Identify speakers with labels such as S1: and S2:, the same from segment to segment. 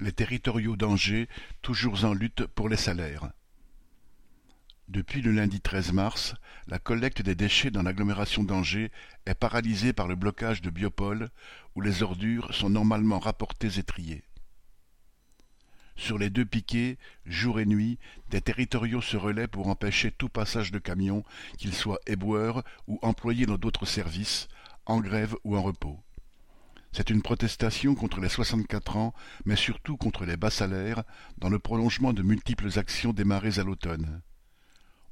S1: Les territoriaux d'Angers, toujours en lutte pour les salaires. Depuis le lundi 13 mars, la collecte des déchets dans l'agglomération d'Angers est paralysée par le blocage de Biopôle, où les ordures sont normalement rapportées et triées. Sur les deux piquets, jour et nuit, des territoriaux se relaient pour empêcher tout passage de camions, qu'ils soient éboueurs ou employés dans d'autres services, en grève ou en repos. C'est une protestation contre les 64 ans, mais surtout contre les bas salaires, dans le prolongement de multiples actions démarrées à l'automne.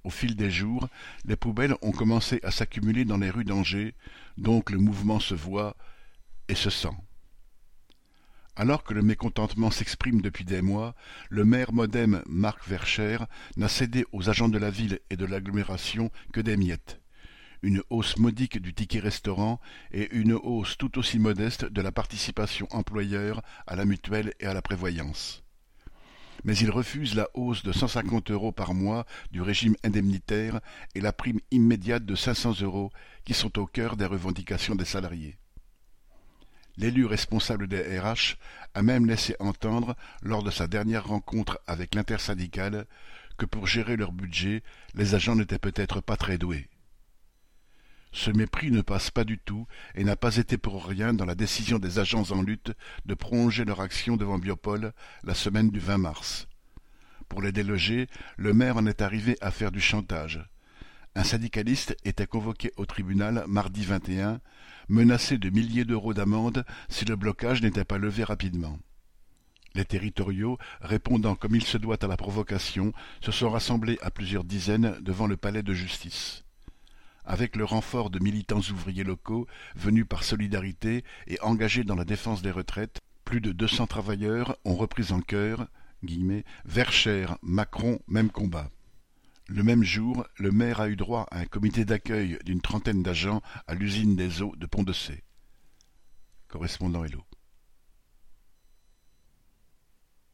S1: Au fil des jours, les poubelles ont commencé à s'accumuler dans les rues d'Angers, donc le mouvement se voit et se sent. Alors que le mécontentement s'exprime depuis des mois, le maire modem Marc Vercher n'a cédé aux agents de la ville et de l'agglomération que des miettes une hausse modique du ticket restaurant et une hausse tout aussi modeste de la participation employeur à la mutuelle et à la prévoyance. Mais il refuse la hausse de 150 euros par mois du régime indemnitaire et la prime immédiate de 500 euros qui sont au cœur des revendications des salariés. L'élu responsable des RH a même laissé entendre, lors de sa dernière rencontre avec l'intersyndicale, que pour gérer leur budget, les agents n'étaient peut-être pas très doués. Ce mépris ne passe pas du tout et n'a pas été pour rien dans la décision des agents en lutte de prolonger leur action devant Biopol la semaine du 20 mars. Pour les déloger, le maire en est arrivé à faire du chantage. Un syndicaliste était convoqué au tribunal mardi 21, menacé de milliers d'euros d'amende si le blocage n'était pas levé rapidement. Les territoriaux, répondant comme il se doit à la provocation, se sont rassemblés à plusieurs dizaines devant le palais de justice avec le renfort de militants ouvriers locaux venus par solidarité et engagés dans la défense des retraites, plus de deux cents travailleurs ont repris en chœur Verchères, Macron, même combat. Le même jour, le maire a eu droit à un comité d'accueil d'une trentaine d'agents à l'usine des eaux de Pont-de-Cé. Correspondant Hello.